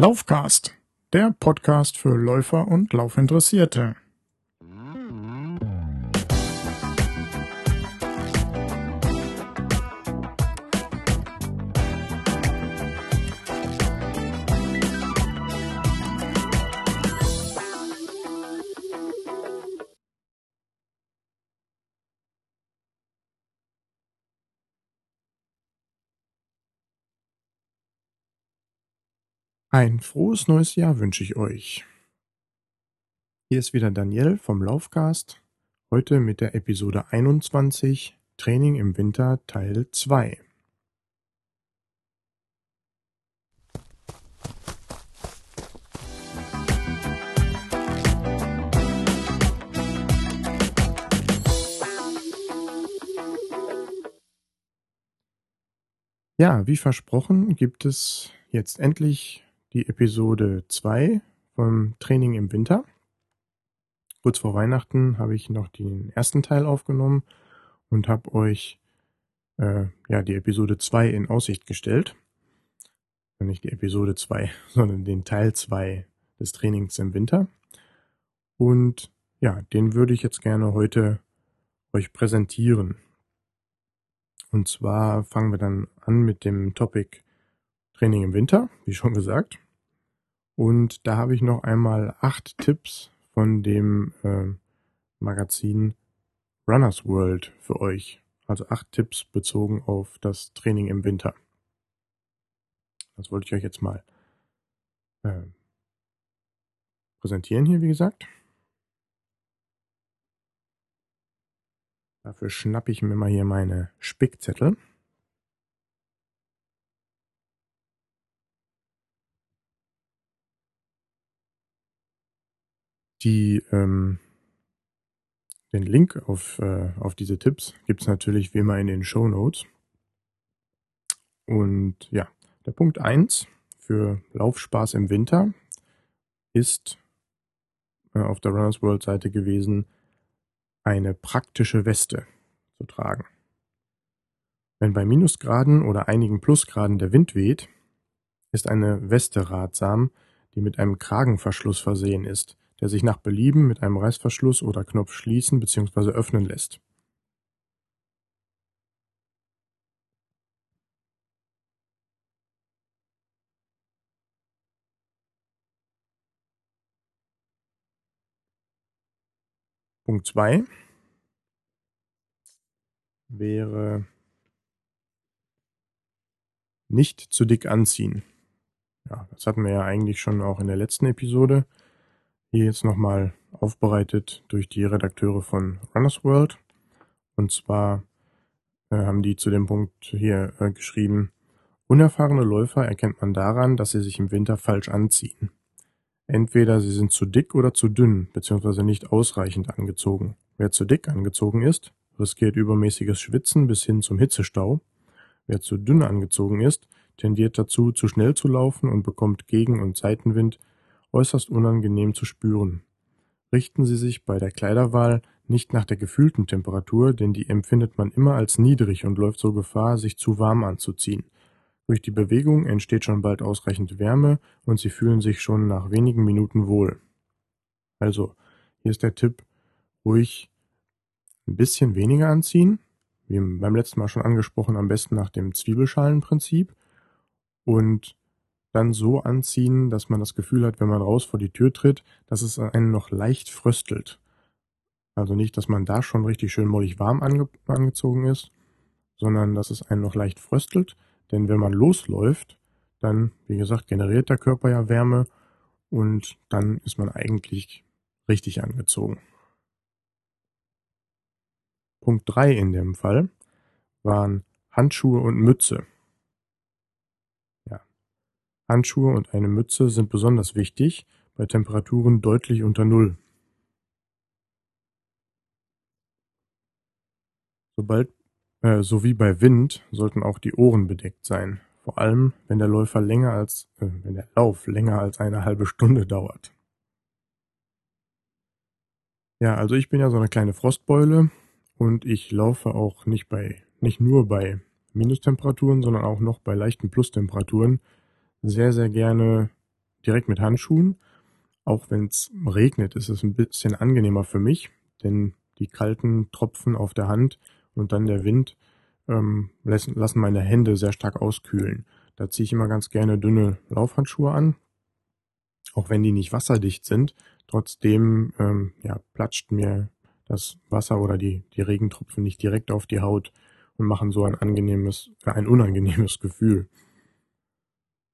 Laufcast, der Podcast für Läufer und Laufinteressierte. Ein frohes neues Jahr wünsche ich euch. Hier ist wieder Daniel vom Laufcast, heute mit der Episode 21 Training im Winter Teil 2. Ja, wie versprochen gibt es jetzt endlich die Episode 2 vom Training im Winter. Kurz vor Weihnachten habe ich noch den ersten Teil aufgenommen und habe euch äh, ja die Episode 2 in Aussicht gestellt. Nicht die Episode 2, sondern den Teil 2 des Trainings im Winter. Und ja, den würde ich jetzt gerne heute euch präsentieren. Und zwar fangen wir dann an mit dem Topic Training im Winter, wie schon gesagt. Und da habe ich noch einmal acht Tipps von dem äh, Magazin Runners World für euch. Also acht Tipps bezogen auf das Training im Winter. Das wollte ich euch jetzt mal äh, präsentieren hier, wie gesagt. Dafür schnappe ich mir mal hier meine Spickzettel. Die, ähm, den Link auf, äh, auf diese Tipps gibt es natürlich wie immer in den Show Notes. Und ja, der Punkt 1 für Laufspaß im Winter ist äh, auf der Runners World Seite gewesen, eine praktische Weste zu tragen. Wenn bei Minusgraden oder einigen Plusgraden der Wind weht, ist eine Weste ratsam, die mit einem Kragenverschluss versehen ist, der sich nach Belieben mit einem Reißverschluss oder Knopf schließen bzw. öffnen lässt. Punkt 2 wäre nicht zu dick anziehen. Ja, das hatten wir ja eigentlich schon auch in der letzten Episode. Hier jetzt nochmal aufbereitet durch die Redakteure von Runners World. Und zwar äh, haben die zu dem Punkt hier äh, geschrieben, unerfahrene Läufer erkennt man daran, dass sie sich im Winter falsch anziehen. Entweder sie sind zu dick oder zu dünn, beziehungsweise nicht ausreichend angezogen. Wer zu dick angezogen ist, riskiert übermäßiges Schwitzen bis hin zum Hitzestau. Wer zu dünn angezogen ist, tendiert dazu, zu schnell zu laufen und bekommt Gegen- und Seitenwind äußerst unangenehm zu spüren. Richten Sie sich bei der Kleiderwahl nicht nach der gefühlten Temperatur, denn die empfindet man immer als niedrig und läuft so Gefahr, sich zu warm anzuziehen. Durch die Bewegung entsteht schon bald ausreichend Wärme und Sie fühlen sich schon nach wenigen Minuten wohl. Also, hier ist der Tipp, ruhig ein bisschen weniger anziehen, wie beim letzten Mal schon angesprochen, am besten nach dem Zwiebelschalenprinzip und dann so anziehen, dass man das Gefühl hat, wenn man raus vor die Tür tritt, dass es einen noch leicht fröstelt. Also nicht, dass man da schon richtig schön mollig warm ange angezogen ist, sondern dass es einen noch leicht fröstelt. Denn wenn man losläuft, dann, wie gesagt, generiert der Körper ja Wärme und dann ist man eigentlich richtig angezogen. Punkt 3 in dem Fall waren Handschuhe und Mütze. Handschuhe und eine Mütze sind besonders wichtig bei Temperaturen deutlich unter Null. Sobald, äh, sowie bei Wind sollten auch die Ohren bedeckt sein, vor allem wenn der Läufer länger als, äh, wenn der Lauf länger als eine halbe Stunde dauert. Ja, also ich bin ja so eine kleine Frostbeule und ich laufe auch nicht bei, nicht nur bei Minustemperaturen, sondern auch noch bei leichten Plustemperaturen sehr, sehr gerne direkt mit Handschuhen. Auch wenn es regnet, ist es ein bisschen angenehmer für mich, denn die kalten Tropfen auf der Hand und dann der Wind ähm, lassen, lassen meine Hände sehr stark auskühlen. Da ziehe ich immer ganz gerne dünne Laufhandschuhe an, auch wenn die nicht wasserdicht sind. Trotzdem ähm, ja, platscht mir das Wasser oder die, die Regentropfen nicht direkt auf die Haut und machen so ein angenehmes, äh, ein unangenehmes Gefühl.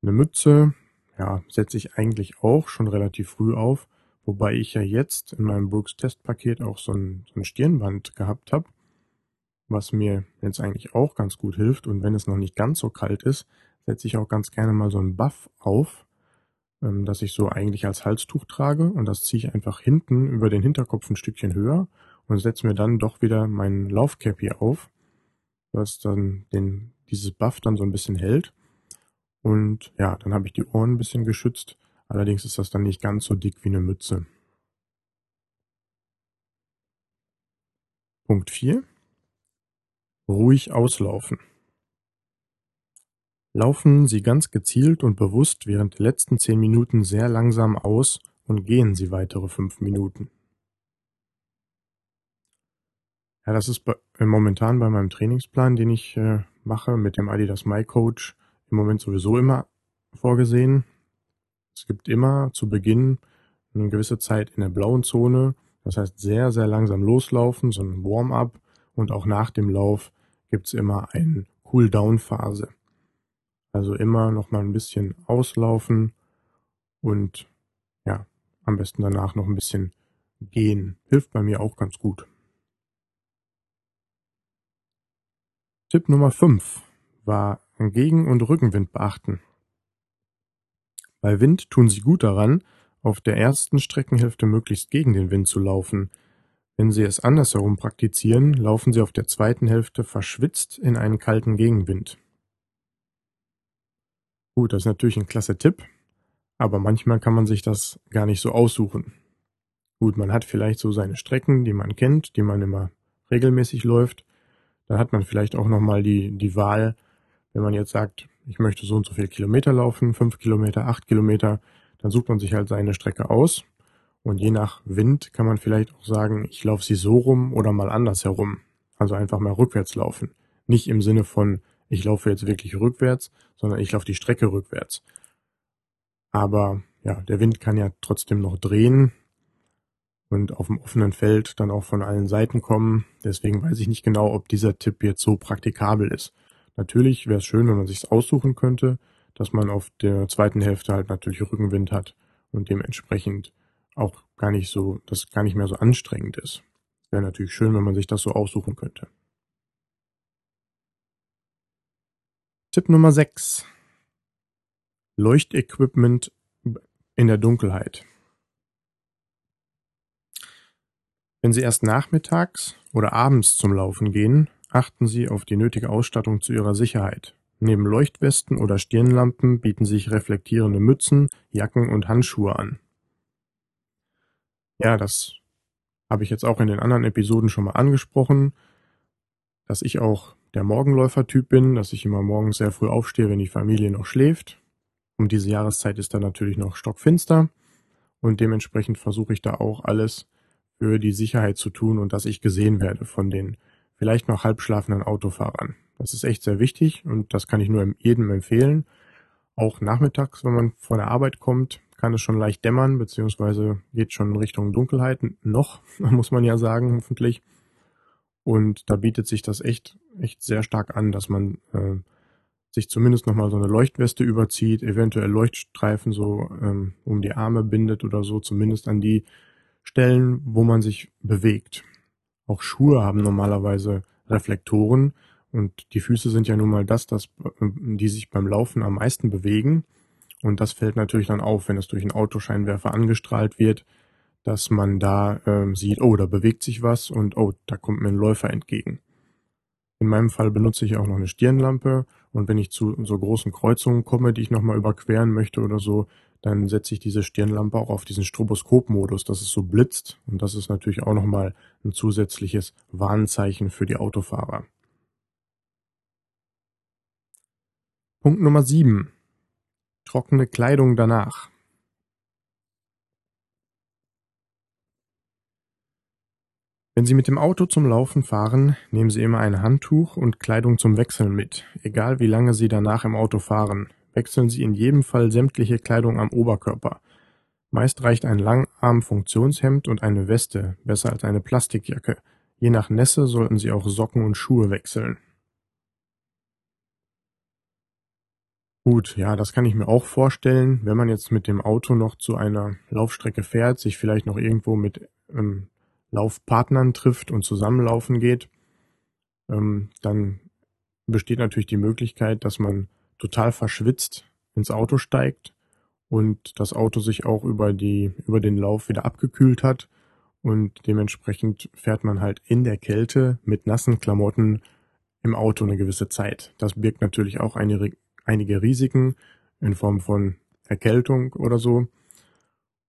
Eine Mütze, ja, setze ich eigentlich auch schon relativ früh auf, wobei ich ja jetzt in meinem Brooks Testpaket auch so ein, so ein Stirnband gehabt habe, was mir jetzt eigentlich auch ganz gut hilft. Und wenn es noch nicht ganz so kalt ist, setze ich auch ganz gerne mal so einen Buff auf, ähm, das ich so eigentlich als Halstuch trage und das ziehe ich einfach hinten über den Hinterkopf ein Stückchen höher und setze mir dann doch wieder meinen Laufcap hier auf, was dann den, dieses Buff dann so ein bisschen hält. Und ja, dann habe ich die Ohren ein bisschen geschützt. Allerdings ist das dann nicht ganz so dick wie eine Mütze. Punkt 4. Ruhig auslaufen. Laufen Sie ganz gezielt und bewusst während der letzten 10 Minuten sehr langsam aus und gehen Sie weitere 5 Minuten. Ja, das ist bei, äh, momentan bei meinem Trainingsplan, den ich äh, mache mit dem Adidas My Coach, im Moment sowieso immer vorgesehen. Es gibt immer zu Beginn eine gewisse Zeit in der blauen Zone, das heißt sehr, sehr langsam loslaufen, so ein Warm-up und auch nach dem Lauf gibt's immer eine Cool-Down-Phase. Also immer noch mal ein bisschen auslaufen und ja, am besten danach noch ein bisschen gehen. Hilft bei mir auch ganz gut. Tipp Nummer 5 war Gegen- und Rückenwind beachten. Bei Wind tun Sie gut daran, auf der ersten Streckenhälfte möglichst gegen den Wind zu laufen. Wenn Sie es andersherum praktizieren, laufen Sie auf der zweiten Hälfte verschwitzt in einen kalten Gegenwind. Gut, das ist natürlich ein klasse Tipp, aber manchmal kann man sich das gar nicht so aussuchen. Gut, man hat vielleicht so seine Strecken, die man kennt, die man immer regelmäßig läuft, dann hat man vielleicht auch nochmal die, die Wahl, wenn man jetzt sagt, ich möchte so und so viel Kilometer laufen, fünf Kilometer, acht Kilometer, dann sucht man sich halt seine Strecke aus. Und je nach Wind kann man vielleicht auch sagen, ich laufe sie so rum oder mal anders herum. Also einfach mal rückwärts laufen. Nicht im Sinne von, ich laufe jetzt wirklich rückwärts, sondern ich laufe die Strecke rückwärts. Aber ja, der Wind kann ja trotzdem noch drehen und auf dem offenen Feld dann auch von allen Seiten kommen. Deswegen weiß ich nicht genau, ob dieser Tipp jetzt so praktikabel ist. Natürlich wäre es schön, wenn man sich aussuchen könnte, dass man auf der zweiten Hälfte halt natürlich Rückenwind hat und dementsprechend auch gar nicht so, das gar nicht mehr so anstrengend ist. Wäre natürlich schön, wenn man sich das so aussuchen könnte. Tipp Nummer 6. Leuchtequipment in der Dunkelheit. Wenn Sie erst nachmittags oder abends zum Laufen gehen, achten Sie auf die nötige Ausstattung zu Ihrer Sicherheit. Neben Leuchtwesten oder Stirnlampen bieten sich reflektierende Mützen, Jacken und Handschuhe an. Ja, das habe ich jetzt auch in den anderen Episoden schon mal angesprochen, dass ich auch der Morgenläufer-Typ bin, dass ich immer morgens sehr früh aufstehe, wenn die Familie noch schläft. Um diese Jahreszeit ist dann natürlich noch stockfinster und dementsprechend versuche ich da auch alles für die Sicherheit zu tun und dass ich gesehen werde von den vielleicht noch halbschlafenden Autofahrern. Das ist echt sehr wichtig und das kann ich nur jedem empfehlen. Auch nachmittags, wenn man von der Arbeit kommt, kann es schon leicht dämmern, beziehungsweise geht schon in Richtung Dunkelheit. Noch, muss man ja sagen, hoffentlich. Und da bietet sich das echt, echt sehr stark an, dass man äh, sich zumindest nochmal so eine Leuchtweste überzieht, eventuell Leuchtstreifen so ähm, um die Arme bindet oder so, zumindest an die Stellen, wo man sich bewegt. Auch Schuhe haben normalerweise Reflektoren und die Füße sind ja nun mal das, das, die sich beim Laufen am meisten bewegen. Und das fällt natürlich dann auf, wenn es durch einen Autoscheinwerfer angestrahlt wird, dass man da äh, sieht, oh, da bewegt sich was und oh, da kommt mir ein Läufer entgegen. In meinem Fall benutze ich auch noch eine Stirnlampe und wenn ich zu so großen Kreuzungen komme, die ich nochmal überqueren möchte oder so, dann setze ich diese Stirnlampe auch auf diesen Stroboskop-Modus, dass es so blitzt. Und das ist natürlich auch nochmal ein zusätzliches Warnzeichen für die Autofahrer. Punkt Nummer 7. Trockene Kleidung danach. Wenn Sie mit dem Auto zum Laufen fahren, nehmen Sie immer ein Handtuch und Kleidung zum Wechseln mit, egal wie lange Sie danach im Auto fahren wechseln Sie in jedem Fall sämtliche Kleidung am Oberkörper. Meist reicht ein Langarm-Funktionshemd und eine Weste, besser als eine Plastikjacke. Je nach Nässe sollten Sie auch Socken und Schuhe wechseln. Gut, ja, das kann ich mir auch vorstellen, wenn man jetzt mit dem Auto noch zu einer Laufstrecke fährt, sich vielleicht noch irgendwo mit ähm, Laufpartnern trifft und zusammenlaufen geht, ähm, dann besteht natürlich die Möglichkeit, dass man total verschwitzt ins Auto steigt und das Auto sich auch über die, über den Lauf wieder abgekühlt hat und dementsprechend fährt man halt in der Kälte mit nassen Klamotten im Auto eine gewisse Zeit. Das birgt natürlich auch eine, einige Risiken in Form von Erkältung oder so.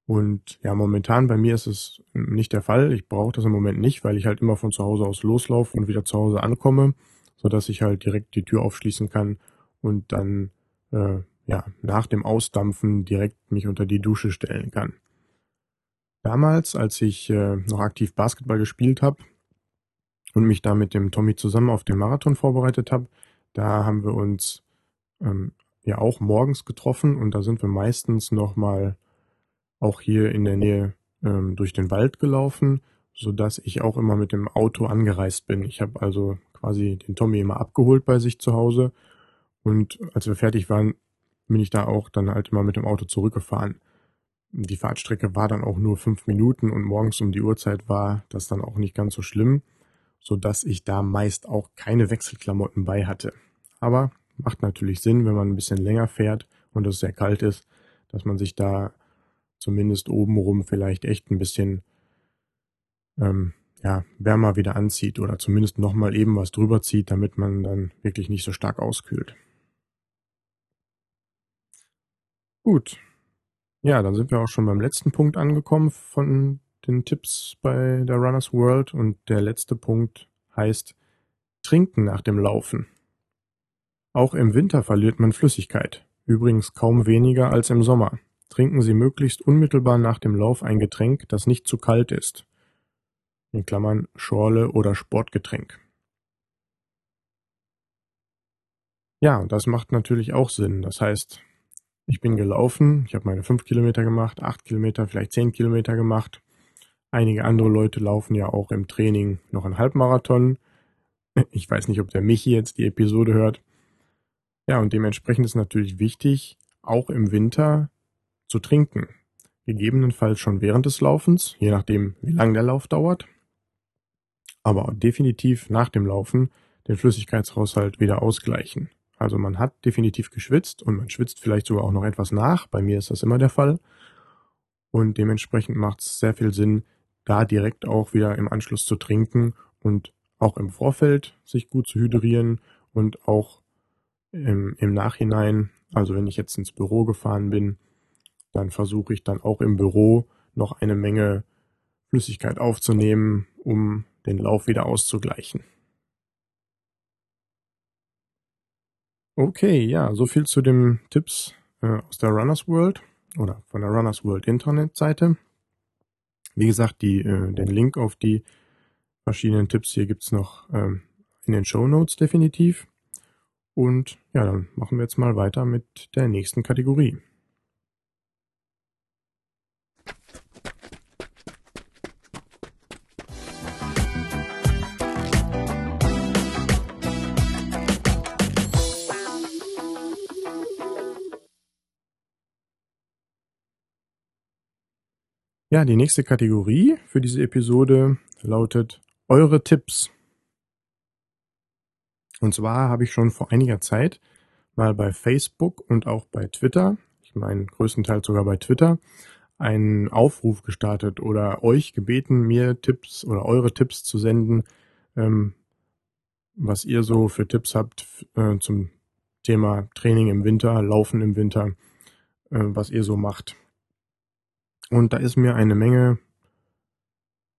Und ja, momentan bei mir ist es nicht der Fall. Ich brauche das im Moment nicht, weil ich halt immer von zu Hause aus loslaufe und wieder zu Hause ankomme, so dass ich halt direkt die Tür aufschließen kann und dann äh, ja nach dem Ausdampfen direkt mich unter die Dusche stellen kann. Damals, als ich äh, noch aktiv Basketball gespielt habe und mich da mit dem Tommy zusammen auf den Marathon vorbereitet habe, da haben wir uns ähm, ja auch morgens getroffen und da sind wir meistens noch mal auch hier in der Nähe ähm, durch den Wald gelaufen, so dass ich auch immer mit dem Auto angereist bin. Ich habe also quasi den Tommy immer abgeholt bei sich zu Hause und als wir fertig waren, bin ich da auch dann halt immer mit dem Auto zurückgefahren. Die Fahrtstrecke war dann auch nur fünf Minuten und morgens um die Uhrzeit war das dann auch nicht ganz so schlimm, so dass ich da meist auch keine Wechselklamotten bei hatte. Aber macht natürlich Sinn, wenn man ein bisschen länger fährt und es sehr kalt ist, dass man sich da zumindest obenrum vielleicht echt ein bisschen ähm, ja, wärmer wieder anzieht oder zumindest nochmal eben was drüber zieht, damit man dann wirklich nicht so stark auskühlt. Gut. Ja, dann sind wir auch schon beim letzten Punkt angekommen von den Tipps bei der Runners World und der letzte Punkt heißt Trinken nach dem Laufen. Auch im Winter verliert man Flüssigkeit, übrigens kaum weniger als im Sommer. Trinken Sie möglichst unmittelbar nach dem Lauf ein Getränk, das nicht zu kalt ist in Klammern (Schorle oder Sportgetränk). Ja, das macht natürlich auch Sinn. Das heißt, ich bin gelaufen, ich habe meine fünf Kilometer gemacht, acht Kilometer, vielleicht zehn Kilometer gemacht. Einige andere Leute laufen ja auch im Training noch einen Halbmarathon. Ich weiß nicht, ob der Michi jetzt die Episode hört. Ja, und dementsprechend ist natürlich wichtig, auch im Winter zu trinken. Gegebenenfalls schon während des Laufens, je nachdem, wie lang der Lauf dauert. Aber definitiv nach dem Laufen den Flüssigkeitshaushalt wieder ausgleichen. Also man hat definitiv geschwitzt und man schwitzt vielleicht sogar auch noch etwas nach. Bei mir ist das immer der Fall. Und dementsprechend macht es sehr viel Sinn, da direkt auch wieder im Anschluss zu trinken und auch im Vorfeld sich gut zu hydrieren und auch im, im Nachhinein, also wenn ich jetzt ins Büro gefahren bin, dann versuche ich dann auch im Büro noch eine Menge Flüssigkeit aufzunehmen, um den Lauf wieder auszugleichen. Okay, ja, so viel zu den Tipps äh, aus der Runners World oder von der Runners World Internetseite. Wie gesagt, die, äh, den Link auf die verschiedenen Tipps hier gibt's noch ähm, in den Show Notes definitiv. Und ja, dann machen wir jetzt mal weiter mit der nächsten Kategorie. Ja, die nächste Kategorie für diese Episode lautet Eure Tipps. Und zwar habe ich schon vor einiger Zeit mal bei Facebook und auch bei Twitter, ich meine größtenteils sogar bei Twitter, einen Aufruf gestartet oder euch gebeten, mir Tipps oder eure Tipps zu senden, ähm, was ihr so für Tipps habt äh, zum Thema Training im Winter, Laufen im Winter, äh, was ihr so macht. Und da ist mir eine Menge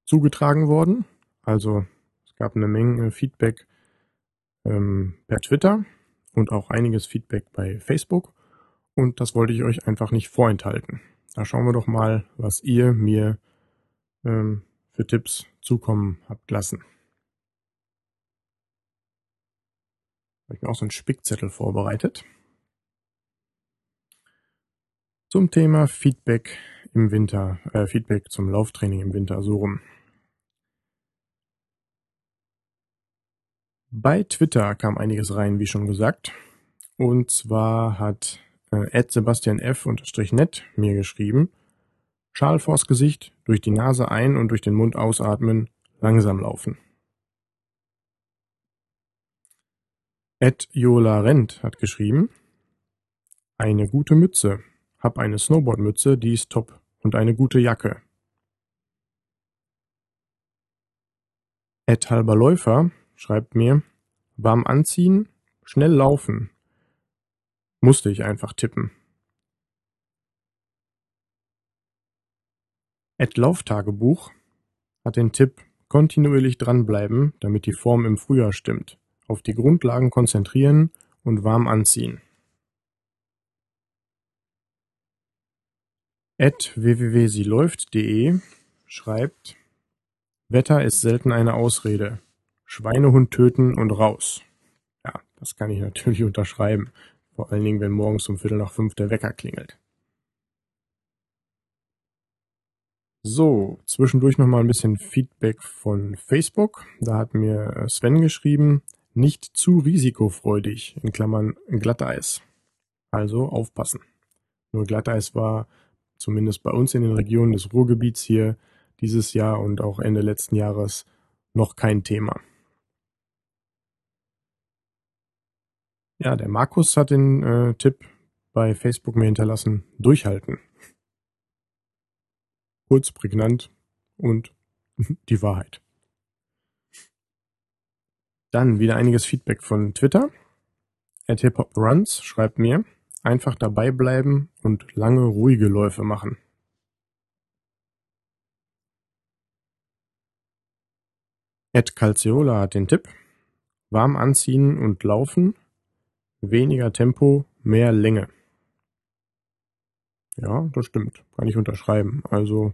zugetragen worden. Also es gab eine Menge Feedback ähm, per Twitter und auch einiges Feedback bei Facebook. Und das wollte ich euch einfach nicht vorenthalten. Da schauen wir doch mal, was ihr mir ähm, für Tipps zukommen habt lassen. Habe ich mir auch so einen Spickzettel vorbereitet. Zum Thema Feedback im Winter, äh, Feedback zum Lauftraining im Winter, so rum. Bei Twitter kam einiges rein, wie schon gesagt. Und zwar hat äh, Sebastian F. net mir geschrieben, Schal vors Gesicht, durch die Nase ein und durch den Mund ausatmen, langsam laufen. Ed Jola Rent hat geschrieben, eine gute Mütze, hab eine Snowboardmütze, die ist top und eine gute Jacke. Ed Halber Läufer schreibt mir, warm anziehen, schnell laufen. Musste ich einfach tippen. Ed Lauftagebuch hat den Tipp, kontinuierlich dranbleiben, damit die Form im Frühjahr stimmt. Auf die Grundlagen konzentrieren und warm anziehen. Ed www.sieläuft.de schreibt, Wetter ist selten eine Ausrede. Schweinehund töten und raus. Ja, das kann ich natürlich unterschreiben. Vor allen Dingen, wenn morgens um Viertel nach fünf der Wecker klingelt. So, zwischendurch nochmal ein bisschen Feedback von Facebook. Da hat mir Sven geschrieben, nicht zu risikofreudig, in Klammern Glatteis. Also aufpassen. Nur Glatteis war zumindest bei uns in den Regionen des Ruhrgebiets hier dieses Jahr und auch Ende letzten Jahres noch kein Thema. Ja, der Markus hat den äh, Tipp bei Facebook mir hinterlassen, durchhalten. Kurz, prägnant und die Wahrheit. Dann wieder einiges Feedback von Twitter. Runs schreibt mir, einfach dabei bleiben und lange ruhige Läufe machen. Ed Calciola hat den Tipp, warm anziehen und laufen Weniger Tempo, mehr Länge. Ja, das stimmt. Kann ich unterschreiben. Also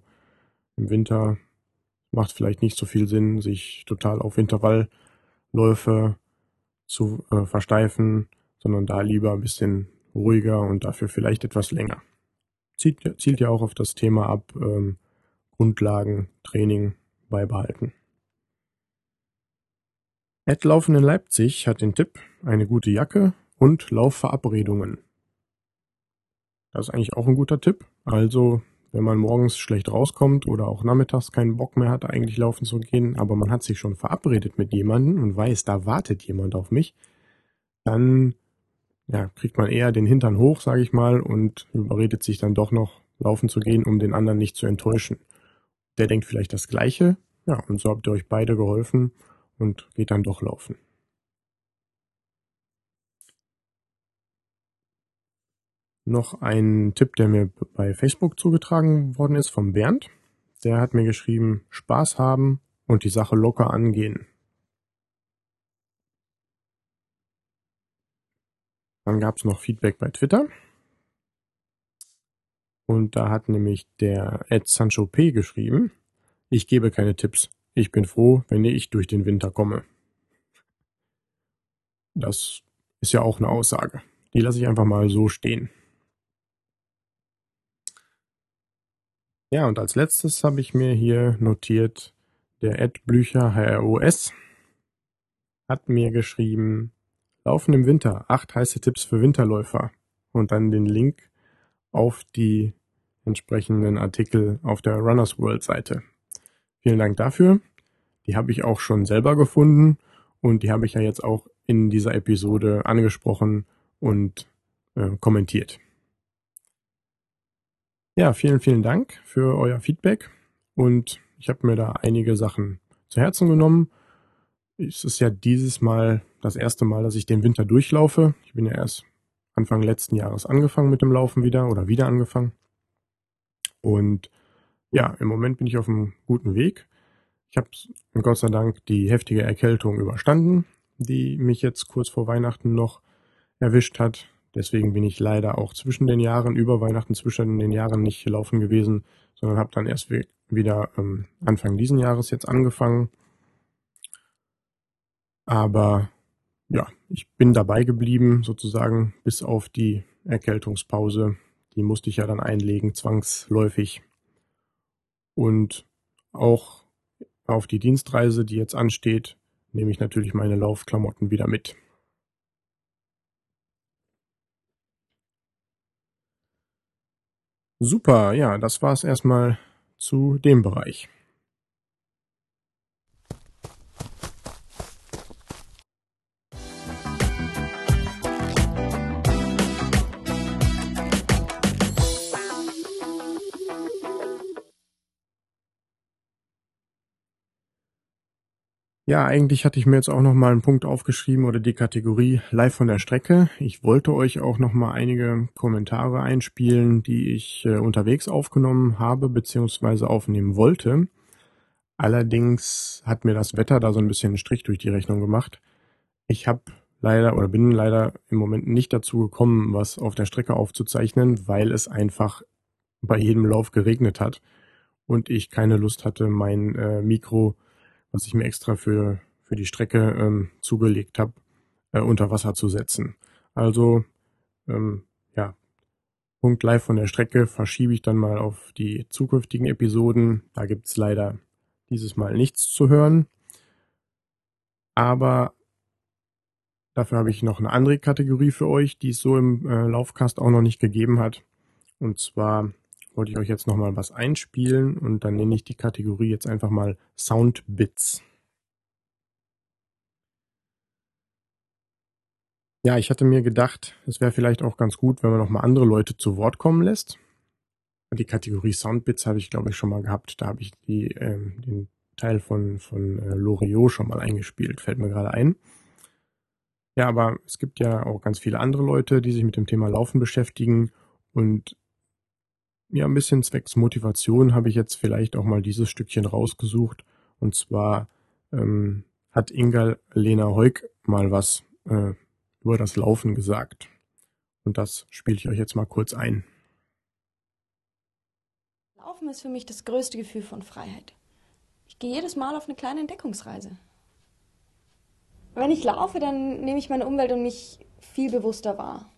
im Winter macht vielleicht nicht so viel Sinn, sich total auf Intervallläufe zu äh, versteifen, sondern da lieber ein bisschen ruhiger und dafür vielleicht etwas länger. Zielt, zielt ja auch auf das Thema ab, ähm, Grundlagen, Training beibehalten. Ed Laufen in Leipzig hat den Tipp, eine gute Jacke, und Laufverabredungen. Das ist eigentlich auch ein guter Tipp. Also, wenn man morgens schlecht rauskommt oder auch nachmittags keinen Bock mehr hat, eigentlich laufen zu gehen, aber man hat sich schon verabredet mit jemandem und weiß, da wartet jemand auf mich, dann ja, kriegt man eher den Hintern hoch, sage ich mal, und überredet sich dann doch noch laufen zu gehen, um den anderen nicht zu enttäuschen. Der denkt vielleicht das Gleiche, ja, und so habt ihr euch beide geholfen und geht dann doch laufen. noch ein Tipp, der mir bei Facebook zugetragen worden ist vom Bernd. Der hat mir geschrieben, Spaß haben und die Sache locker angehen. Dann gab es noch Feedback bei Twitter. Und da hat nämlich der Ed Sancho P geschrieben, ich gebe keine Tipps. Ich bin froh, wenn ich durch den Winter komme. Das ist ja auch eine Aussage. Die lasse ich einfach mal so stehen. Ja, und als letztes habe ich mir hier notiert, der Ed Blücher HROS hat mir geschrieben, Laufen im Winter, acht heiße Tipps für Winterläufer und dann den Link auf die entsprechenden Artikel auf der Runners World Seite. Vielen Dank dafür. Die habe ich auch schon selber gefunden und die habe ich ja jetzt auch in dieser Episode angesprochen und äh, kommentiert. Ja, vielen, vielen Dank für euer Feedback und ich habe mir da einige Sachen zu Herzen genommen. Es ist ja dieses Mal das erste Mal, dass ich den Winter durchlaufe. Ich bin ja erst Anfang letzten Jahres angefangen mit dem Laufen wieder oder wieder angefangen. Und ja, im Moment bin ich auf einem guten Weg. Ich habe Gott sei Dank die heftige Erkältung überstanden, die mich jetzt kurz vor Weihnachten noch erwischt hat. Deswegen bin ich leider auch zwischen den Jahren, über Weihnachten zwischen den Jahren nicht laufen gewesen, sondern habe dann erst wieder ähm, Anfang diesen Jahres jetzt angefangen. Aber ja, ich bin dabei geblieben, sozusagen, bis auf die Erkältungspause. Die musste ich ja dann einlegen, zwangsläufig. Und auch auf die Dienstreise, die jetzt ansteht, nehme ich natürlich meine Laufklamotten wieder mit. Super, ja, das war's erstmal zu dem Bereich. Ja, eigentlich hatte ich mir jetzt auch noch mal einen Punkt aufgeschrieben oder die Kategorie live von der Strecke. Ich wollte euch auch noch mal einige Kommentare einspielen, die ich äh, unterwegs aufgenommen habe bzw. aufnehmen wollte. Allerdings hat mir das Wetter da so ein bisschen einen Strich durch die Rechnung gemacht. Ich habe leider oder bin leider im Moment nicht dazu gekommen, was auf der Strecke aufzuzeichnen, weil es einfach bei jedem Lauf geregnet hat und ich keine Lust hatte, mein äh, Mikro was ich mir extra für, für die Strecke ähm, zugelegt habe, äh, unter Wasser zu setzen. Also, ähm, ja, Punkt live von der Strecke verschiebe ich dann mal auf die zukünftigen Episoden. Da gibt's leider dieses Mal nichts zu hören. Aber dafür habe ich noch eine andere Kategorie für euch, die es so im äh, Laufcast auch noch nicht gegeben hat. Und zwar wollte ich euch jetzt nochmal was einspielen und dann nenne ich die Kategorie jetzt einfach mal Soundbits. Ja, ich hatte mir gedacht, es wäre vielleicht auch ganz gut, wenn man nochmal andere Leute zu Wort kommen lässt. Die Kategorie Soundbits habe ich, glaube ich, schon mal gehabt. Da habe ich die, ähm, den Teil von, von äh, Loriot schon mal eingespielt, fällt mir gerade ein. Ja, aber es gibt ja auch ganz viele andere Leute, die sich mit dem Thema Laufen beschäftigen und ja, ein bisschen zwecks Motivation habe ich jetzt vielleicht auch mal dieses Stückchen rausgesucht. Und zwar ähm, hat Inga Lena Heuk mal was äh, über das Laufen gesagt. Und das spiele ich euch jetzt mal kurz ein. Laufen ist für mich das größte Gefühl von Freiheit. Ich gehe jedes Mal auf eine kleine Entdeckungsreise. Wenn ich laufe, dann nehme ich meine Umwelt und mich viel bewusster wahr.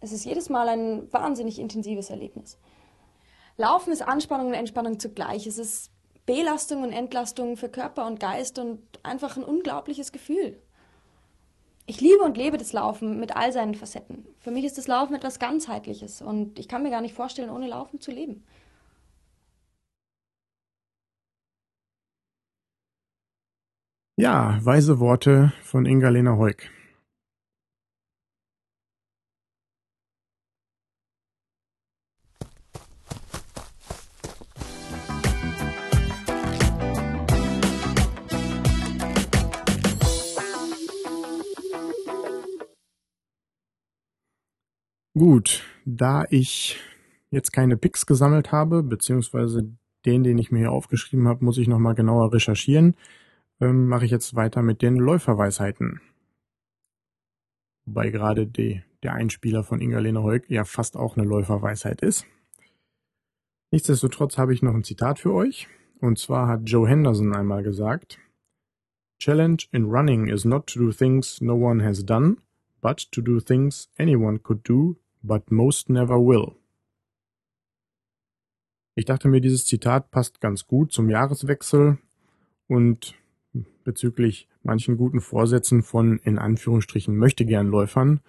Es ist jedes Mal ein wahnsinnig intensives Erlebnis. Laufen ist Anspannung und Entspannung zugleich. Es ist Belastung und Entlastung für Körper und Geist und einfach ein unglaubliches Gefühl. Ich liebe und lebe das Laufen mit all seinen Facetten. Für mich ist das Laufen etwas ganzheitliches und ich kann mir gar nicht vorstellen, ohne Laufen zu leben. Ja, weise Worte von Inga-Lena Heuk. Gut, da ich jetzt keine Picks gesammelt habe, beziehungsweise den, den ich mir hier aufgeschrieben habe, muss ich nochmal genauer recherchieren, ähm, mache ich jetzt weiter mit den Läuferweisheiten. Wobei gerade die, der Einspieler von Inga-Lena Heuk ja fast auch eine Läuferweisheit ist. Nichtsdestotrotz habe ich noch ein Zitat für euch. Und zwar hat Joe Henderson einmal gesagt, Challenge in running is not to do things no one has done, but to do things anyone could do but most never will. Ich dachte mir, dieses Zitat passt ganz gut zum Jahreswechsel und bezüglich manchen guten Vorsätzen von in Anführungsstrichen Möchtegernläufern,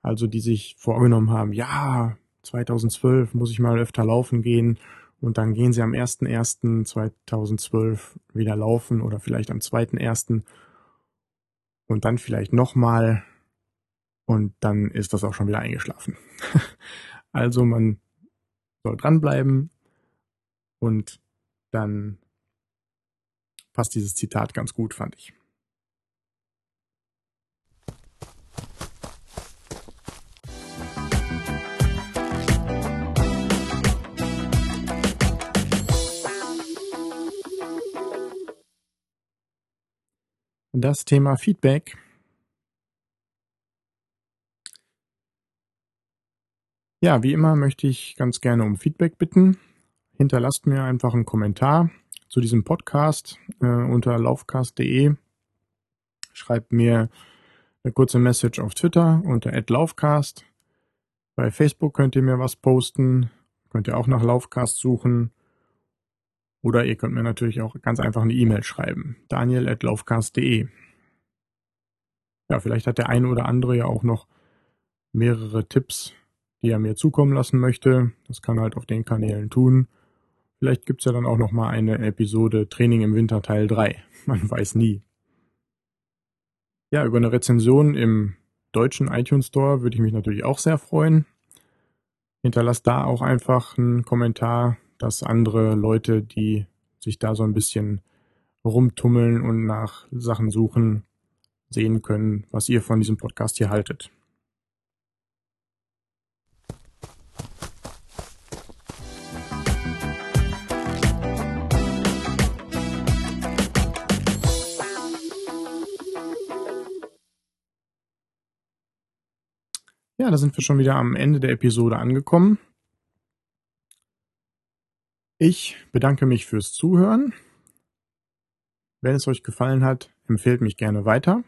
also die sich vorgenommen haben, ja, 2012 muss ich mal öfter laufen gehen und dann gehen sie am 01.01.2012 wieder laufen oder vielleicht am 2.01. und dann vielleicht nochmal und dann ist das auch schon wieder eingeschlafen. also man soll dranbleiben und dann passt dieses Zitat ganz gut, fand ich. Das Thema Feedback Ja, wie immer möchte ich ganz gerne um Feedback bitten. hinterlasst mir einfach einen Kommentar zu diesem Podcast äh, unter laufcast.de. Schreibt mir eine kurze Message auf Twitter unter @laufcast. Bei Facebook könnt ihr mir was posten, könnt ihr auch nach Laufcast suchen. Oder ihr könnt mir natürlich auch ganz einfach eine E-Mail schreiben. daniel.laufcast.de. Ja, vielleicht hat der eine oder andere ja auch noch mehrere Tipps, die er mir zukommen lassen möchte. Das kann halt auf den Kanälen tun. Vielleicht gibt's ja dann auch noch mal eine Episode Training im Winter Teil 3. Man weiß nie. Ja, über eine Rezension im deutschen iTunes Store würde ich mich natürlich auch sehr freuen. Hinterlasst da auch einfach einen Kommentar, dass andere Leute, die sich da so ein bisschen rumtummeln und nach Sachen suchen, sehen können, was ihr von diesem Podcast hier haltet. Ja, da sind wir schon wieder am Ende der Episode angekommen. Ich bedanke mich fürs Zuhören. Wenn es euch gefallen hat, empfehlt mich gerne weiter.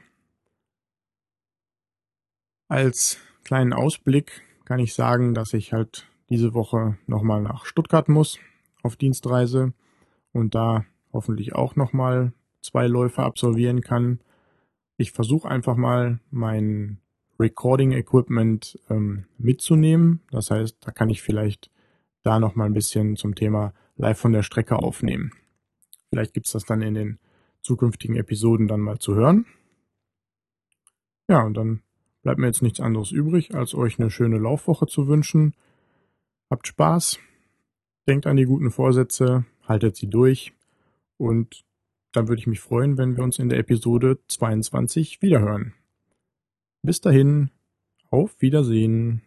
Als kleinen Ausblick kann ich sagen, dass ich halt diese Woche nochmal nach Stuttgart muss auf Dienstreise und da hoffentlich auch nochmal zwei Läufe absolvieren kann. Ich versuche einfach mal mein Recording Equipment ähm, mitzunehmen. Das heißt, da kann ich vielleicht da noch mal ein bisschen zum Thema live von der Strecke aufnehmen. Vielleicht gibt's das dann in den zukünftigen Episoden dann mal zu hören. Ja, und dann bleibt mir jetzt nichts anderes übrig, als euch eine schöne Laufwoche zu wünschen. Habt Spaß, denkt an die guten Vorsätze, haltet sie durch und dann würde ich mich freuen, wenn wir uns in der Episode 22 wiederhören. Bis dahin, auf Wiedersehen.